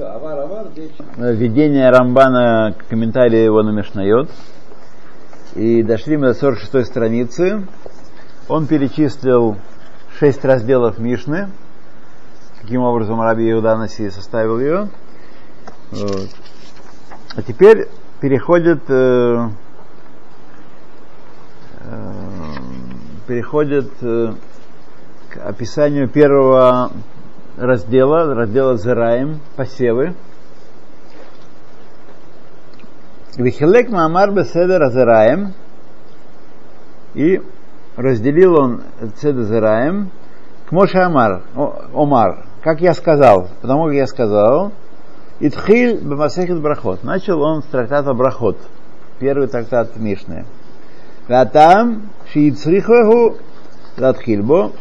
Все, авар, авар, Введение Рамбана, комментарии его на Мишнайот. И дошли мы до 46 страницы. Он перечислил шесть разделов Мишны. Каким образом Раби Иуда Наси составил ее. Вот. А теперь переходит э, э, переходит э, к описанию первого раздела, раздела Зераем, посевы. Вихилек Маамар Беседер Азераем и разделил он Седер Зераем к Моше Амар, Омар, как я сказал, потому как я сказал, Итхиль Бамасехит Брахот. Начал он с трактата Брахот, первый трактат Мишны. Ватам Шиицрихваху Ратхильбо,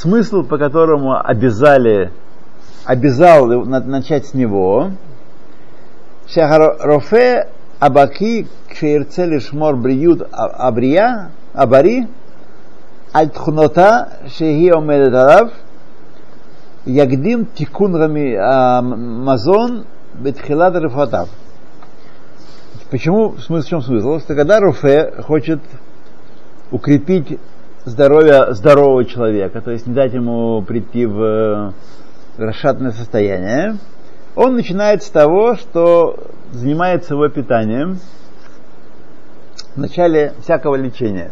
смысл, по которому обязали, обязал начать с него, Шахарофе Абаки Кшеирцели Шмор Бриют Абрия Абари Альтхунота Шехи Омедет Алав Ягдим Тикун Мазон Бетхилат Рифатав. Почему, в чем смысл? Что когда Руфе хочет укрепить здоровье здорового человека, то есть не дать ему прийти в э, расшатное состояние, он начинает с того, что занимается его питанием в начале всякого лечения.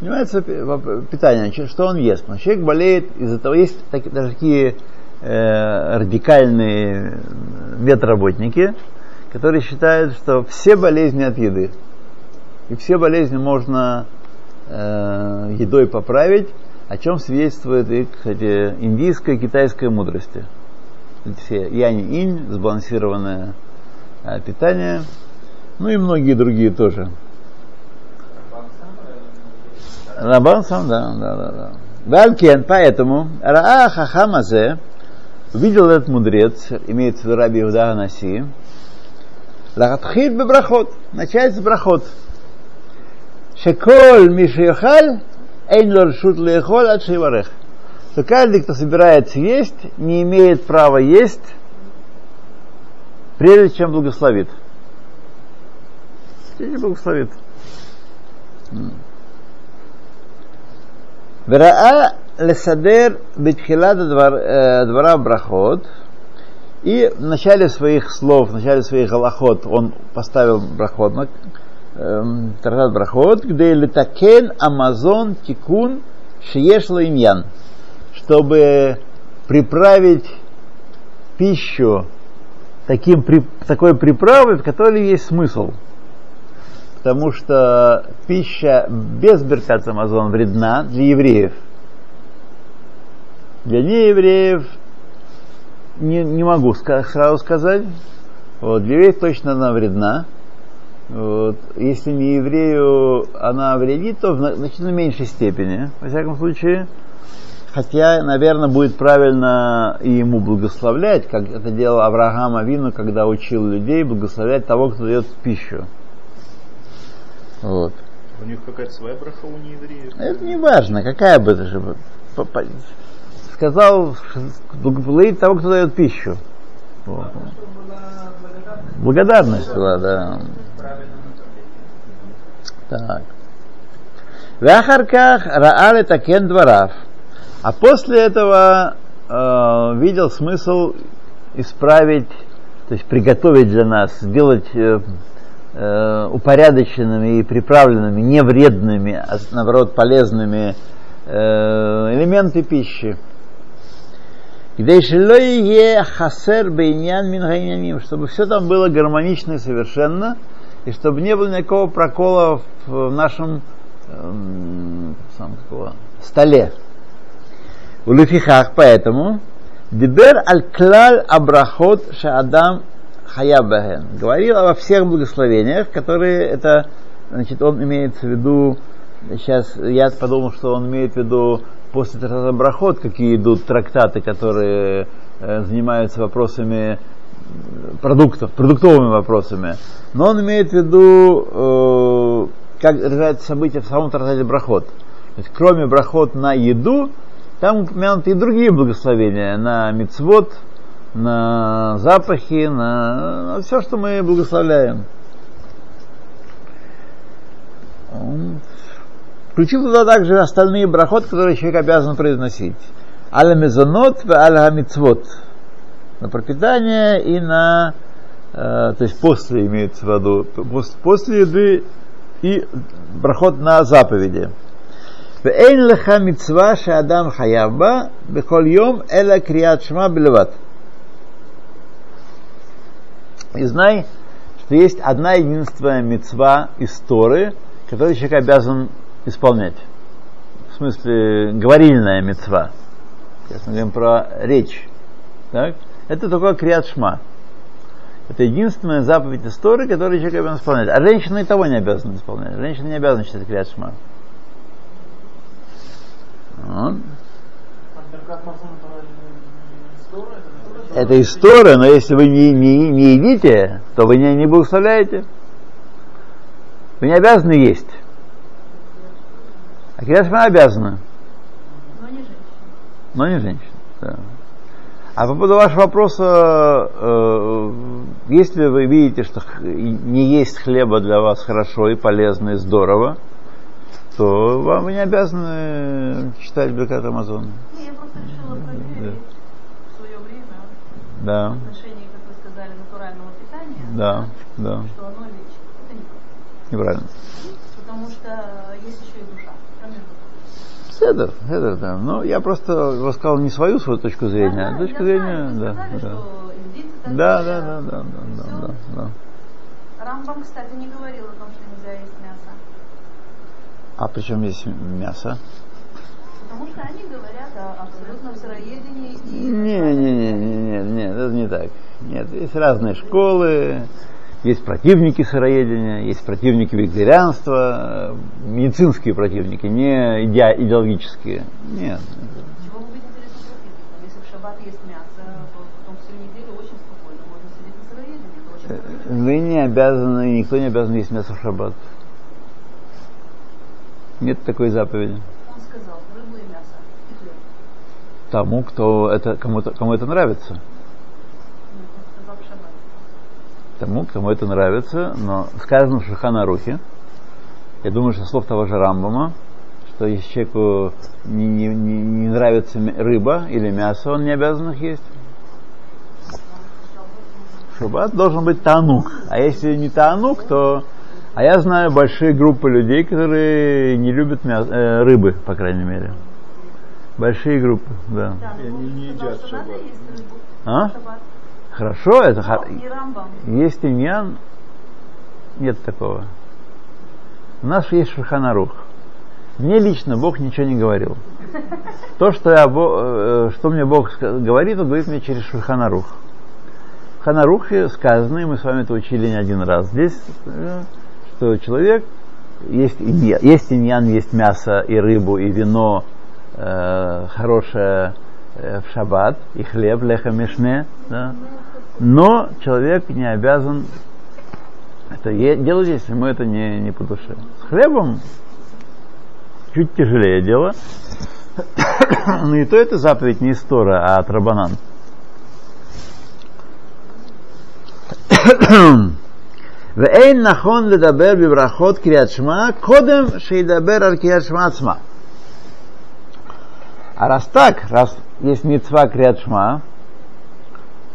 Занимается питанием, что он ест. Но человек болеет из-за того, есть такие, даже такие э, радикальные ветработники, которые считают, что все болезни от еды. И все болезни можно э, едой поправить, о чем свидетельствует и, кстати, индийская и китайская мудрости. Все янь-инь, сбалансированное э, питание, ну и многие другие тоже. Рабан сам, да, да, да. да. Валькен, поэтому, Раа Хахамазе, увидел этот мудрец, имеется в виду Раби Иуда Анаси, Лахатхиль бебрахот, начать с брахот. Шеколь Мишехаль Эйн Лоршут Лехоль от Шиварех. Что каждый, кто собирается есть, не имеет права есть, прежде чем благословит. Прежде благословит. Вераа лесадер битхилада двора брахот. И в начале своих слов, в начале своих галахот он поставил брахот, Эм, Тартат Брахот, где летакен Амазон Тикун Шиешла Имьян, чтобы приправить пищу таким, такой приправой, в которой есть смысл. Потому что пища без беркат Амазон вредна для евреев. Для неевреев не, не могу сразу сказать. Вот, для евреев точно она вредна. Вот. Если не еврею она вредит, то в значительно меньшей степени, во всяком случае. Хотя, наверное, будет правильно и ему благословлять, как это делал Авраам Авину, когда учил людей благословлять того, кто дает пищу. Вот. У них какая-то своя браха у неевреев. Это не важно, какая бы это же. Сказал благословить того, кто дает пищу. Вот. Благодарность была, да. Так. Вахарках Раале Такен Дворав. А после этого э, видел смысл исправить, то есть приготовить для нас, сделать э, э, упорядоченными и приправленными, не вредными, а наоборот полезными э, элементы пищи. Чтобы все там было гармонично и совершенно, и чтобы не было никакого прокола в нашем эм, сам, какого, столе. У Лефихах, поэтому, Дибер аль-клаль абрахот шаадам хаябахен. Говорил обо всех благословениях, которые это, значит, он имеет в виду, сейчас я подумал, что он имеет в виду после трактата Брахот, какие идут трактаты, которые э, занимаются вопросами продуктов, продуктовыми вопросами. Но он имеет в виду, э, как развивается события в самом трактате Брахот. То есть, кроме Брахот на еду, там упомянуты и другие благословения на мицвод, на запахи, на, на все, что мы благословляем. Включил туда также остальные брахот, которые человек обязан произносить. Аля мезонот аля мицвот На пропитание и на, э, то есть после имеется в виду, после, после еды и брахот на заповеди. ואין לך מצווה שאדם חייב בה בכל יום אלא קריאת שמע בלבד. И знай, что есть одна единственная мецва из Торы, которую человек обязан исполнять. В смысле, говорильная мецва. Сейчас мы говорим про речь. Так? Это такое криат шма. Это единственная заповедь истории, которую человек обязан исполнять. А женщина и того не обязана исполнять. Женщина не обязана читать криат шма. Вот. Это история, но если вы не, не, не едите, то вы не, не благословляете. Вы не обязаны есть. А Киряшма обязана. Но не женщина. Но не женщина. Да. А по поводу вашего вопроса, э, если вы видите, что не есть хлеба для вас хорошо и полезно и здорово, то вам не обязаны читать Бекат Амазон. Не, я просто решила проверить в свое время Да, в отношении, как вы сказали, натурального питания, да, да. что оно лечит. Это неправда. Неправильно. Потому что есть еще и душа. Седер, седер, да. Но я просто рассказал не свою свою точку зрения, а точку зрения, да, да. Да, да, да, да, да, да. Рамбам, кстати, не говорил о том, что нельзя есть мясо. А причем здесь мясо? Потому что они говорят о абсолютном сыроедении и Не, не, не, не, не, не, это не так. Нет, есть разные школы, есть противники сыроедения, есть противники вегетарианства, э, медицинские противники, не иде- идеологические. Нет. вы то Э, не обязаны, никто не обязан есть мясо в шаббат. Нет такой заповеди. Он сказал, рыбу и мясо, и хлеб. Тому, кто это, кому, кому это нравится. Нет, он сказал в шаббат. Тому, кому это нравится, но сказано в Шаханарухе, я думаю, что слов того же Рамбама, что если человеку не, не, не, не нравится рыба или мясо, он не обязан их есть. Шаббат должен быть танук. А если не танук, то... А я знаю большие группы людей, которые не любят мясо, э, рыбы, по крайней мере. Большие группы, да. Да, И они он не едят шаббат. рыбу А? Хорошо, это хо- Не Рамбам. Есть иньян, нет такого. У нас есть Шульханарух. Мне лично Бог ничего не говорил. То, что, я, э, что мне Бог говорит, он говорит мне через Шульханарух. В Ханарухе сказано, и мы с вами это учили не один раз здесь, э, что человек, есть, инья- есть иньян, есть мясо и рыбу, и вино э, хорошее в шаббат, и хлеб, леха мишне, да? но человек не обязан это е- делать, если ему это не, не по душе. С хлебом чуть тяжелее дело. Но и то это заповедь не из Тора, а от Рабанан. ואין נכון לדבר בברכות קריאת שמע קודם שידבר על קריאת שמע עצמה. А раз так, раз есть мецва криат шма,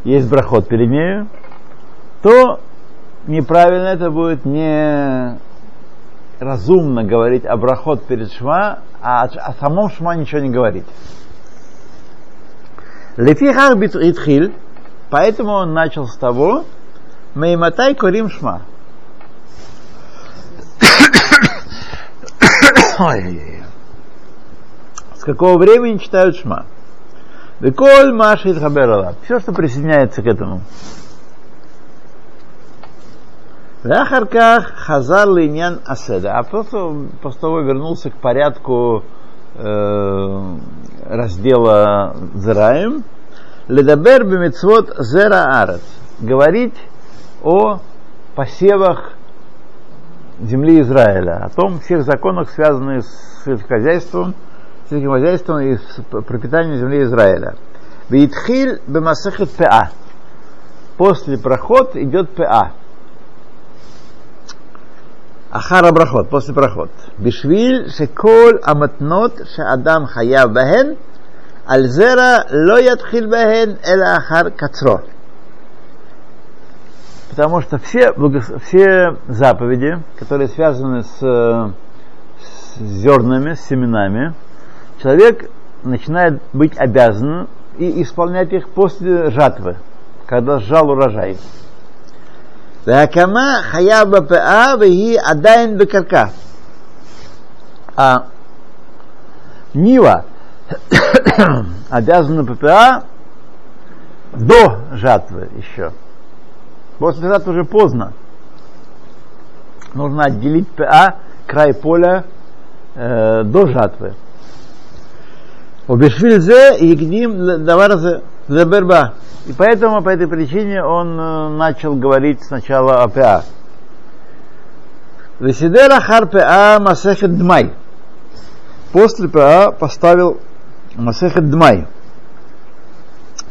есть брахот перед нею, то неправильно это будет не разумно говорить о брахот перед шма, а о, самом шма ничего не говорить. Лефихах итхиль, поэтому он начал с того, Мейматай Корим Шма. Ой-ой-ой. С какого времени читают Шма? Веколь Машит Хаберала. Все, что присоединяется к этому. Вахарках Хазар Линьян Аседа. А просто после того вернулся к порядку э, раздела Зраем. Ледабер бемецвот зера арец. Говорить о посевах земли Израиля, о том всех законах, связанных с сельскохозяйством, сельским хозяйством и пропитанием земли Израиля. Витхиль бемасахет ПА. После проход идет ПА. Ахара брахот, после проход. Бишвиль шеколь аматнот шеадам хаяв бахен, альзера ло ятхиль бахен эла ахар кацро. Потому что все, все заповеди, которые связаны с, с зернами, с семенами, человек начинает быть обязан и исполнять их после жатвы, когда сжал урожай. Вакама хаяба паа веги адайн бекарка. А Нива обязана ППА до жатвы еще. После жатвы уже поздно. Нужно отделить ПА край поля э, до жатвы. Убешвильзе ягним даварзе заберба. И поэтому, по этой причине, он э, начал говорить сначала о ПА. Весидера хар ПА масехет дмай. После ПА поставил масехет дмай.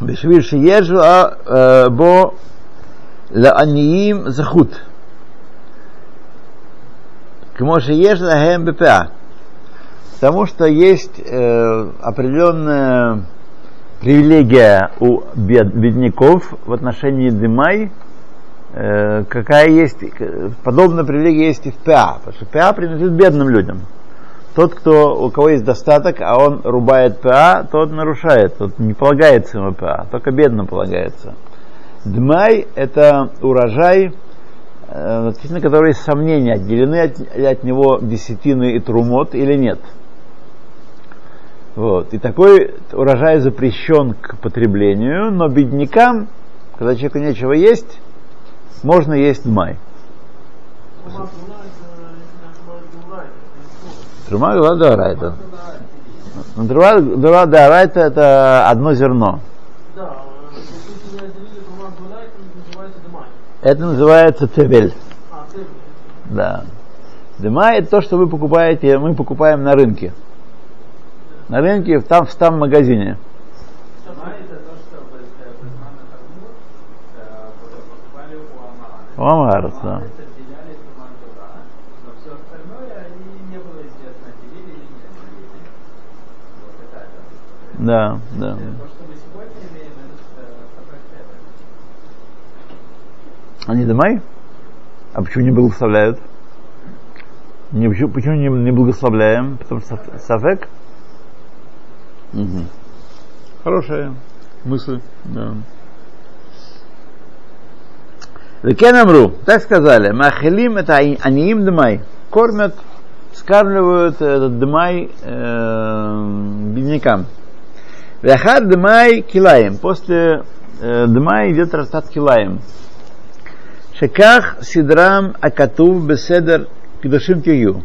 Бешвиль шиежу а э, бо лааниим захут. Кмоши ежу ахем БПА. Потому что есть э, определенная привилегия у бед, бедняков в отношении Дымай, э, какая есть, подобная привилегия есть и в ПА, потому что ПА принадлежит бедным людям. Тот, кто, у кого есть достаток, а он рубает ПА, тот нарушает, тот не полагается ему ПА, только бедным полагается. Дмай – это урожай, э, относительно которого есть сомнения, отделены от, от него десятины и трумот или нет – вот. И такой урожай запрещен к потреблению, но беднякам, когда человеку нечего есть, можно есть май. Трума Гула Дарайта. Трума Дарайта это одно зерно. Это называется тевель. Да. Дыма это то, что вы покупаете, мы покупаем на рынке на рынке, там, в там магазине. У Амара, да. Да, да. Они домой? А почему не благословляют? Не, почему, почему не, не благословляем? Потому что сафек? Угу. Хорошая мысль, да. Векен Амру, так сказали, Махелим это аниим дмай, кормят, скармливают этот дмай э, беднякам. Вяхар дмай килаем, после э, дмай идет растат килаем. Шеках сидрам акатув беседер кедушим кию.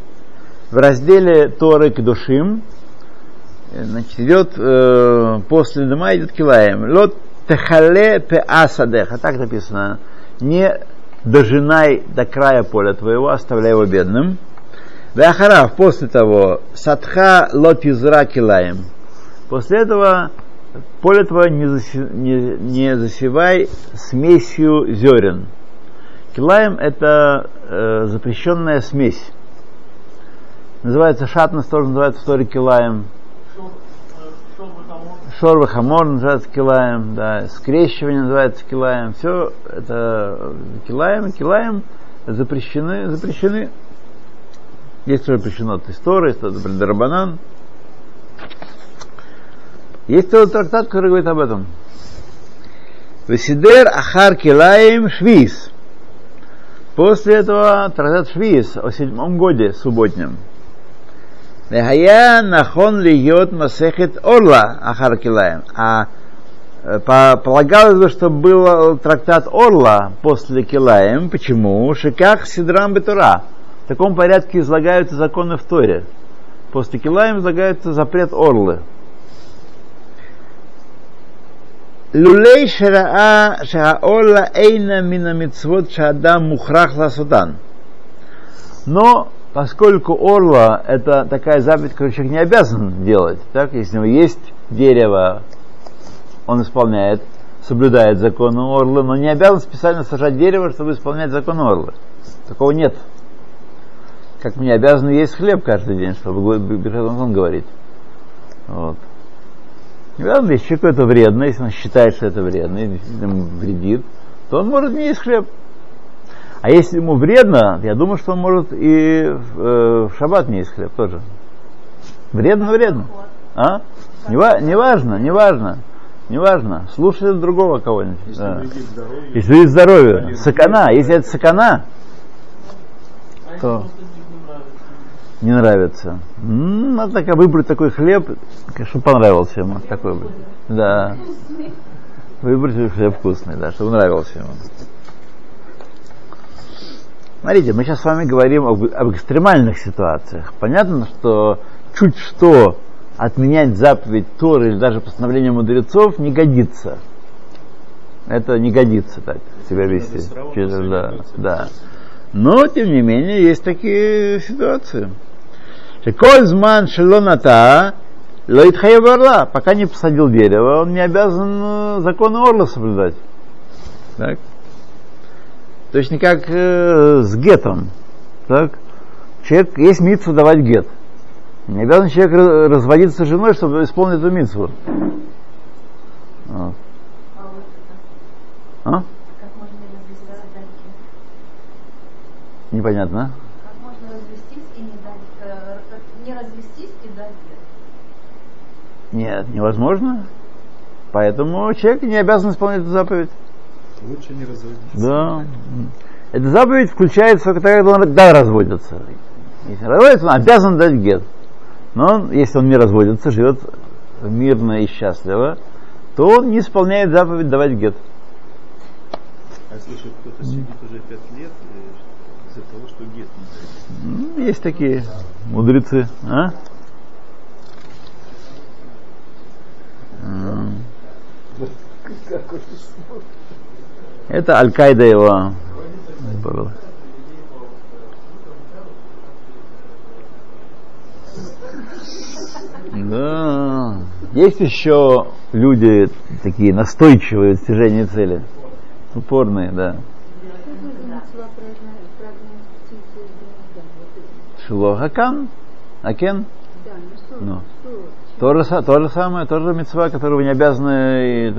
В разделе Торы кедушим значит, идет э, после дома идет килаем. Лот техале пе асадеха, так написано. Не дожинай до края поля твоего, оставляй его бедным. Вахарав, после того, садха лот изра килаем. После этого поле твое не, заси, не, не засевай смесью зерен. Килаем это э, запрещенная смесь. Называется шатность, тоже называется в Торе килаем. Шорва хамор называется килаем, да, скрещивание называется килаем. Все это килаем и килаем запрещены, запрещены. Есть запрещено от истории, от Дарбанан. Есть целый трактат, который говорит об этом. Весидер Ахар Килаем Швиз. После этого трактат Швиз о седьмом годе субботнем. Вехая нахон льет масехет орла ахар килаем. А полагалось бы, что был трактат Орла после Килаем. Почему? Шиках Сидрам Бетура. В таком порядке излагаются законы в Торе. После Килаем излагается запрет Орлы. Лулей шараа шааола эйна мина мицвот шаадам мухрах ласудан. Но поскольку орла это такая заповедь, которую человек не обязан делать, так, если у него есть дерево, он исполняет, соблюдает законы орлы, но не обязан специально сажать дерево, чтобы исполнять законы орлы. Такого нет. Как мне обязаны есть хлеб каждый день, чтобы он говорит. Вот. Главное, если человеку это вредно, если он считает, что это вредно, и ему вредит, то он может не есть хлеб. А если ему вредно, я думаю, что он может и в, э, в шаббат не есть хлеб тоже. Вредно, вредно. А? Не, не важно, не важно. Не важно. Слушай другого кого-нибудь. Если да. Если вредит здоровью. Сакана. Если это сакана, то не нравится. М-м, надо так выбрать такой хлеб, чтобы понравился ему. Такой бы. Да. Выбрать хлеб вкусный, да, чтобы нравился ему. Смотрите, мы сейчас с вами говорим об, об экстремальных ситуациях. Понятно, что чуть что отменять заповедь Торы или даже постановление мудрецов не годится. Это не годится так себя вести. Да, да. Но, тем не менее, есть такие ситуации. Кользман шелоната лоит орла. Пока не посадил дерево, он не обязан э, законы орла соблюдать. Так? Точно как э, с гетом. Так? Человек, есть митцу давать гет. Не обязан человек разводиться с женой, чтобы исполнить эту митцву. Вот. А? Непонятно. Дать Нет, невозможно. Поэтому человек не обязан исполнять эту заповедь. Лучше не разводиться. Да. Эта заповедь включается только тогда, когда он да, разводится. Если разводится, он обязан дать гет. Но он, если он не разводится, живет мирно и счастливо, то он не исполняет заповедь давать гет. А если кто-то сидит уже пять лет э, из-за того, что гет не дает? Есть такие мудрецы. А? Это Аль-Каида его было. Да. Есть еще люди такие настойчивые в достижении цели. Упорные, да. Шилохакан? Акен? Ну. То же, то же самое, тоже мецва, которую вы не обязаны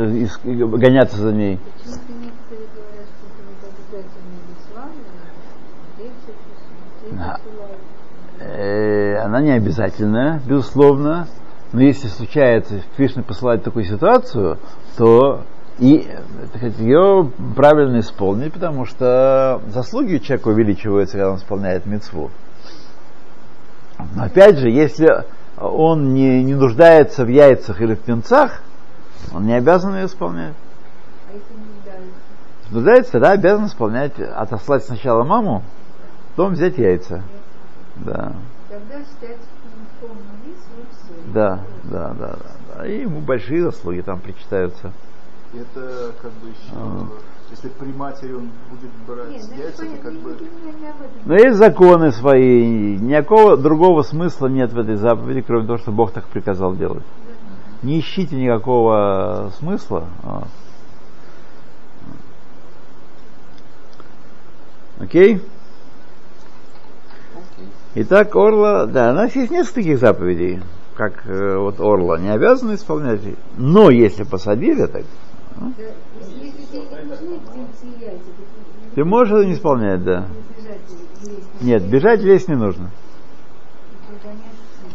гоняться за ней. Она не обязательная, безусловно, но если случается, Кришна посылает такую ситуацию, то и сказать, ее правильно исполнить, потому что заслуги человека увеличиваются, когда он исполняет мецву. Но опять же, если он не, не нуждается в яйцах или в птенцах, он не обязан ее исполнять. А если не нуждается? Нуждается, тогда обязан исполнять, отослать сначала маму, потом взять яйца. Да. Тогда считается да, да, да, да, да. И ему большие заслуги там причитаются. Это как бы еще, а. если при матери он будет брать Нет, ну, яйца, то как бы... Но есть законы свои, никакого другого смысла нет в этой заповеди, кроме того, что Бог так приказал делать. Не ищите никакого смысла. Вот. Окей? Итак, Орла, да, у нас есть несколько таких заповедей, как э, вот Орла, не обязаны исполнять. Но если посадили, так... А? Ты можешь это не исполнять, да. Нет, бежать лезть не нужно.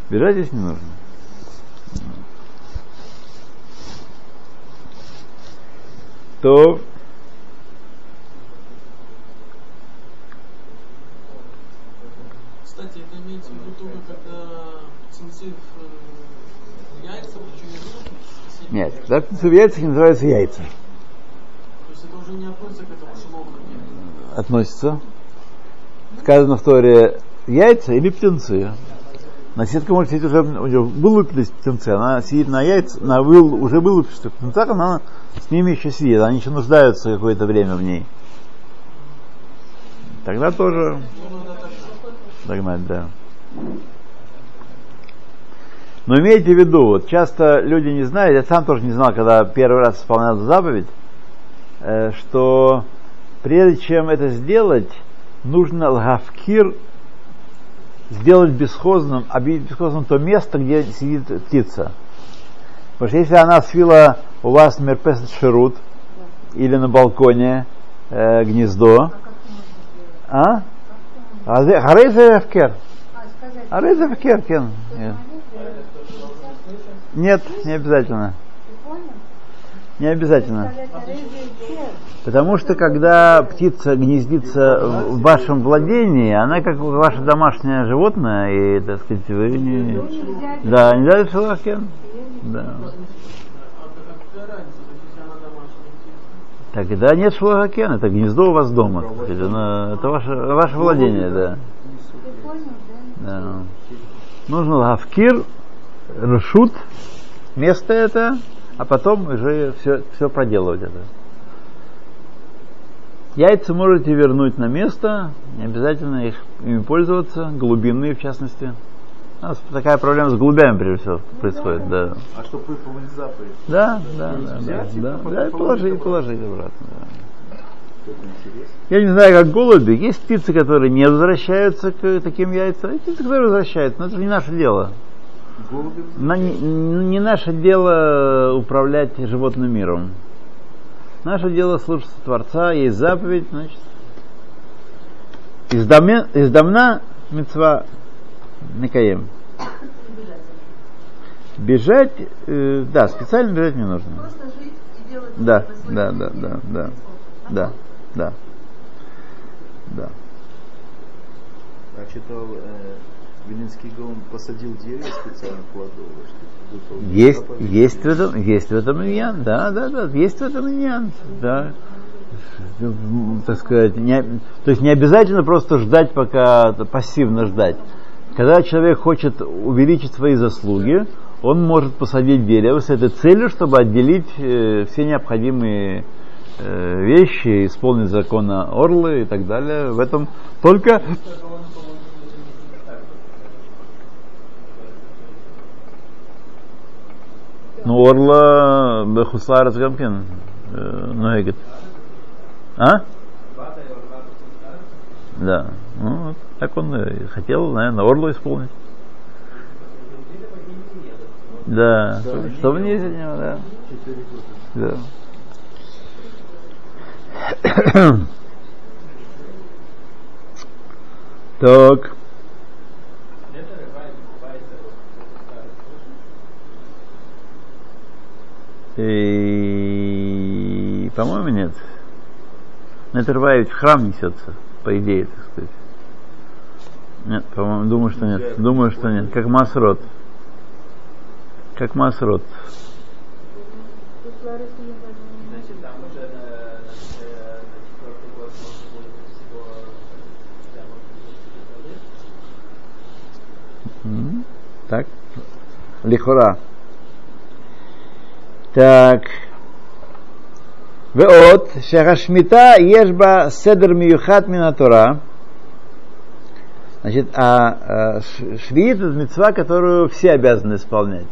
Бежать здесь не нужно. То Нет, когда птицы в яйцах называются яйца. То есть это уже не относится к этому шелову? Относится. Сказано в Торе яйца или птенцы. Наседка может сидеть уже, у нее вылупились птенцы, она сидит на яйца, на выл, уже вылупившихся птенцах, она с ними еще сидит, они еще нуждаются какое-то время в ней. Тогда тоже догнать, да. Но имейте в виду, вот часто люди не знают, я сам тоже не знал, когда первый раз исполнял заповедь, э, что прежде чем это сделать, нужно лгавкир сделать бесхозным, объявить бесхозным то место, где сидит птица. Потому что если она свила у вас мерпесет ширут или на балконе э, гнездо, а? Харейзе Эфкер. Харейзе Эфкер, Кен. Нет. Нет, не обязательно. Не обязательно. Потому что когда птица гнездится в вашем владении, она как ваше домашнее животное, и, так сказать, вы не... Да, не дали шалахкен? Да. Тогда нет шлагакен, это гнездо у вас дома. Это ваше, ваше владение, да. да. Нужно лавкир, решут, место это, а потом уже все, все проделывать это. Яйца можете вернуть на место, не обязательно их, ими пользоваться, глубинные в частности. У нас такая проблема с голубями, прежде всего, происходит, да. А чтобы выполнить заповедь? Да, да, да, да, да, да, и положить, положить обратно, да. Я не знаю, как голуби. Есть птицы, которые не возвращаются к таким яйцам, есть птицы, которые возвращаются, но это же не наше дело. На, не, не наше дело управлять животным миром. Наше дело слушаться Творца, есть заповедь, значит. Из, доме, из домна мецва Накаем. Бежать, э, да, специально бежать не нужно. Просто жить и делать Да, да, да, да, да, да, да, да. Я читал, э, Вилинский Гаон посадил дерево специально кладовое, чтобы Есть, есть в этом, есть в этом иньян, да, да, да, есть в этом иньян, да. М, Так сказать, не, то есть не обязательно просто ждать, пока пассивно ждать. Когда человек хочет увеличить свои заслуги, он может посадить дерево с этой целью, чтобы отделить э, все необходимые вещи, исполнить закона Орлы и так далее. В этом только Ну, Орла Бехусларец Гамкин Ногет. А? Да. Ну, вот так он и хотел, наверное, Орлу исполнить. Да, что вне из него, да. Да. Так. И, по-моему, нет. Нетервай ведь в храм несется, по идее, так сказать. Нет, по-моему, думаю, что нет. Думаю, что нет. Как Масрот. Как Масрот. Значит, там уже на, на, на четвертый год можно будет всего да, может быть, М, так? Лихора. Так. Веот, шахашмита, ежба, седр миюхат минатура. Значит, а, а швид это мецва, которую все обязаны исполнять.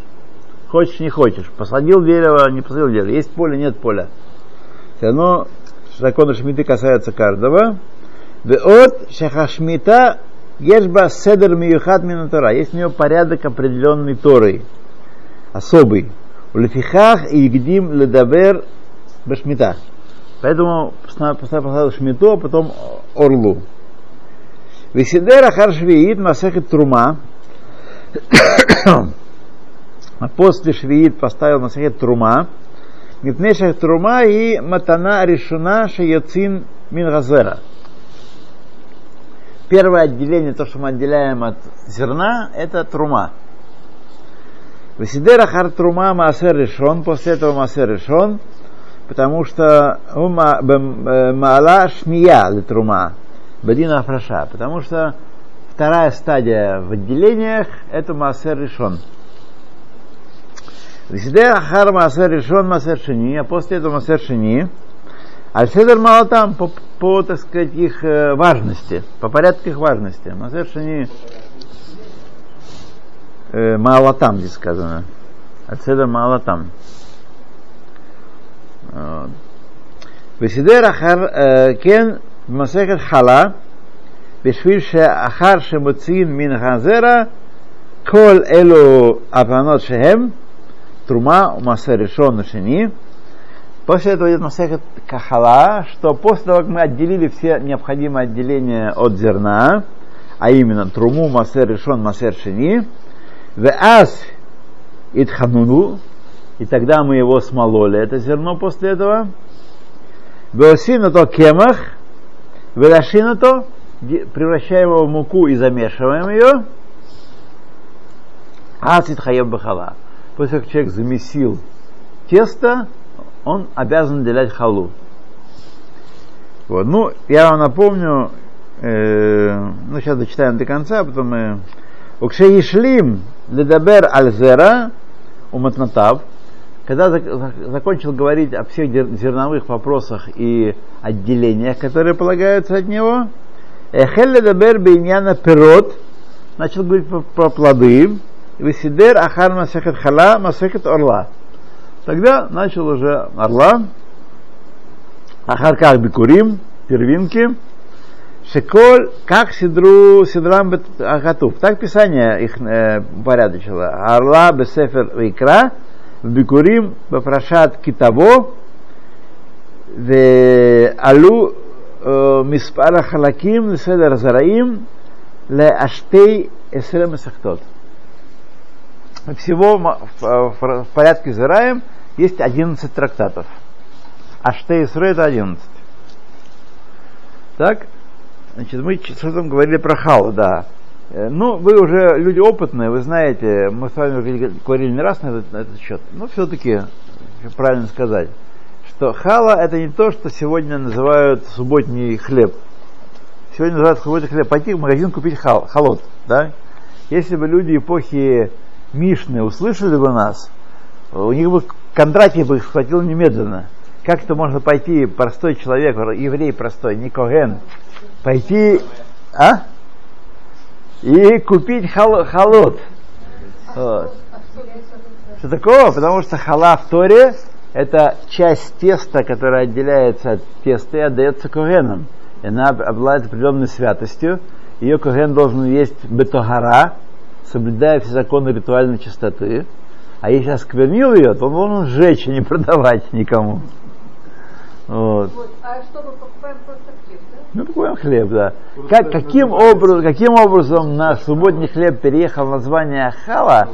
Хочешь, не хочешь. Посадил дерево, не посадил дерево. Есть поле, нет поля. Все равно законы шмиты касаются каждого. Веот, шахашмита, ешба седер миюхат минатора. Есть у него порядок определенный Торой. Особый. Улефихах и гдим ледабер башмита. Поэтому поставил шмиту, а потом орлу. Висидер ахар швиит масехет трума. А после швиит поставил масехет трума. Мипнешах трума и матана решена шаяцин мин газера. Первое отделение, то, что мы отделяем от зерна, это трума. Весидер ахар трума маасер решен, после этого маасер решен, потому что э, маала шмия для трума, бадина афраша, потому что вторая стадия в отделениях это маасер решен. Весидер ахар маасер решен маасер шини, а после этого маасер шини, а седер мало там по, по, так сказать, их э, важности, по порядку их важности. Маасер шини э, Маалатам здесь сказано. Ацедер Маалатам. Весидер Ахар Кен Масехет Хала בשביל שאחר שמוציאים מן הזרע כל אלו הבנות שהם трума, масса решен шини. После этого идет масехет кахала, что после того, как мы отделили все необходимые отделения от зерна, а именно труму, масер решен, масер шини, в ас итхануну, и тогда мы его смололи, это зерно после этого, Веосину то кемах, велашину то, превращаем его в муку и замешиваем ее, асит хаеб бахала. После того, как человек замесил тесто, он обязан делять халу. Вот. Ну, я вам напомню, э, ну, сейчас дочитаем до конца, а потом мы... Укшеишлим ледабер альзера уматнатав, когда закончил говорить о всех зерновых вопросах и отделениях, которые полагаются от него, Эхель ледабер бейняна пирот, начал говорить про, плоды, Висидер Ахар Масехет Хала Масехет Орла. Тогда начал уже Орла, Ахарках Бикурим, первинки, Шеколь, как Сидру, Сидрам Ахатув. Так Писание их э, порядочило. Орла Бесефер Викра, в Бикурим Бапрашат Китаво, ועלו מספר החלקים לסדר זרעים לאשתי עשרה מסכתות всего в порядке Зираем есть 11 трактатов. А Штейсре это 11. Так, значит, мы что там говорили про Халу, да. Э, ну, вы уже люди опытные, вы знаете, мы с вами говорили не раз на этот, на этот счет, но все-таки правильно сказать, что хала это не то, что сегодня называют субботний хлеб. Сегодня называют субботний хлеб. Пойти в магазин купить хал, халот, да? Если бы люди эпохи Мишны услышали бы нас, у них бы Кондратий бы их схватил немедленно. Как это можно пойти, простой человек, еврей простой, не Коген, пойти, а? И купить хал, халот. Вот. Что такого? Потому что хала в Торе это часть теста, которая отделяется от теста и отдается Когенам. И она обладает определенной святостью. Ее Коген должен есть бетогара, соблюдая все законы ритуальной чистоты, а если осквернил ее, то он должен сжечь, а не продавать никому. Вот. вот. А что мы покупаем просто хлеб, да? Ну, покупаем хлеб, да. Как, каким, образ, каким образом на субботний хлеб переехал название хала?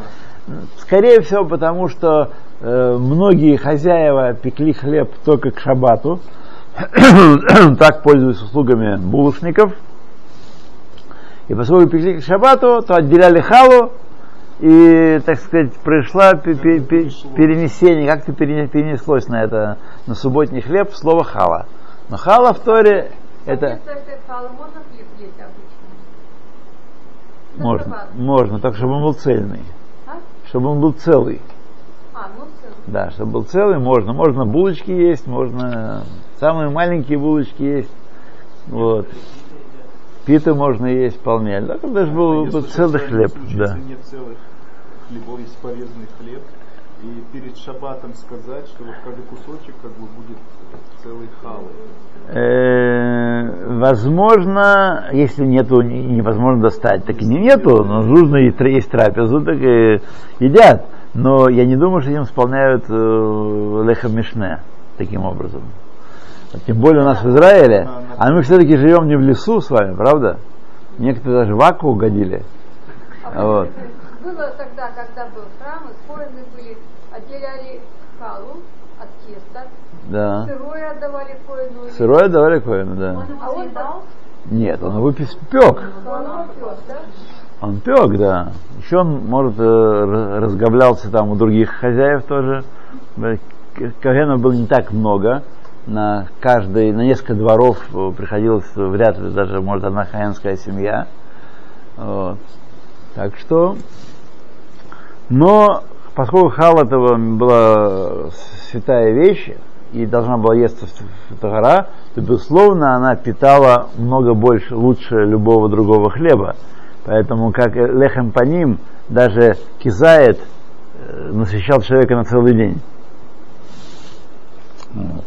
Скорее всего, потому что э, многие хозяева пекли хлеб только к шабату, так пользуясь услугами булочников – и поскольку пекли к шабату, то отделяли халу, и, так сказать, пришло перенесение, как-то перенеслось на это, на субботний хлеб, слово хала. Но хала в Торе это... Можно, можно, только чтобы он был цельный. А? Чтобы он был целый. А, ну целый. Да, чтобы был целый, можно. Можно булочки есть, можно самые маленькие булочки есть. Вот. Питу можно есть вполне. Да, даже был, был целый хлеб. Случае, да. Если нет целых хлебов, есть порезанный хлеб, и перед шабатом сказать, что вот каждый кусочек как бы будет целый халы. Э, возможно, если нету, невозможно достать, так и не нету, но нужно есть трапезу, так и едят. Но я не думаю, что им исполняют э, леха мишне таким образом. Тем более у нас в Израиле. А мы все-таки живем не в лесу с вами, правда? Некоторые даже в аку угодили. А вот. Было тогда, когда был храм, использованы были, отделяли халу от теста. Да. Сырое отдавали коину. Сырое отдавали коину, да. А он дал? Нет, он его пек. Он пек, да? Он пек, да. Еще он, может, э, разговлялся там у других хозяев тоже. Кагенов было не так много на каждый, на несколько дворов э, приходилось вряд ли даже, может, одна хаянская семья. Вот. Так что, но поскольку хал этого была святая вещь и должна была есть гора, то, безусловно, она питала много больше, лучше любого другого хлеба. Поэтому как лехем по ним, даже кизает э, насыщал человека на целый день. Вот.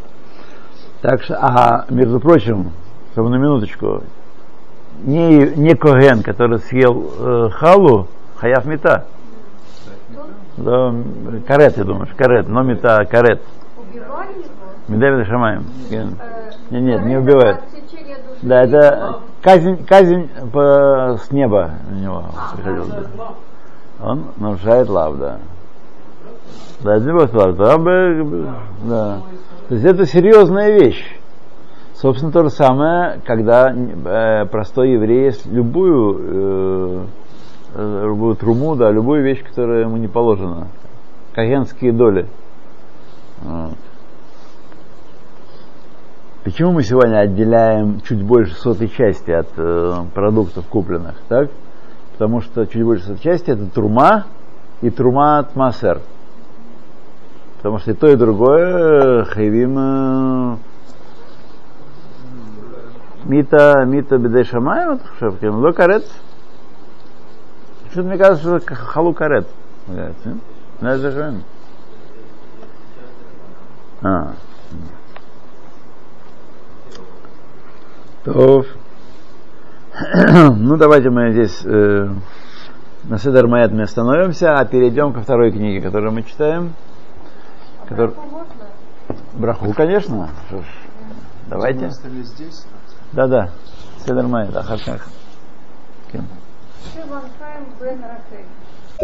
Так что, а между прочим, чтобы на минуточку, не, не Коген, который съел э, халу, хаяв мета. Да, карет, я думаю, карет, но мета, карет. Убивали его? Шамаем. Э, Нет, нет, не убивают. души Да, это казнь, казнь по, с неба на него приходила. да. Он нарушает лав, да. Лав, да. То есть это серьезная вещь. Собственно, то же самое, когда э, простой еврей любую, э, э, любую труму, да, любую вещь, которая ему не положена. Кагенские доли. Почему мы сегодня отделяем чуть больше сотой части от продуктов купленных, так? Потому что чуть больше сотой части это трума и трума от массер. Потому что и то, и другое хайвим э, мита, мита бедей шепкем, ло карет. Что-то мне кажется, что халу карет. Знаешь, даже он? А. То. Ну, давайте мы здесь э, на Седер Маэт мы остановимся, а перейдем ко второй книге, которую мы читаем. Который... браху можно? Браху, конечно. Что ж, Мы Давайте. здесь. Да-да. Седер Маэт, Ахарках. Шиван Хаим Бен Рахель.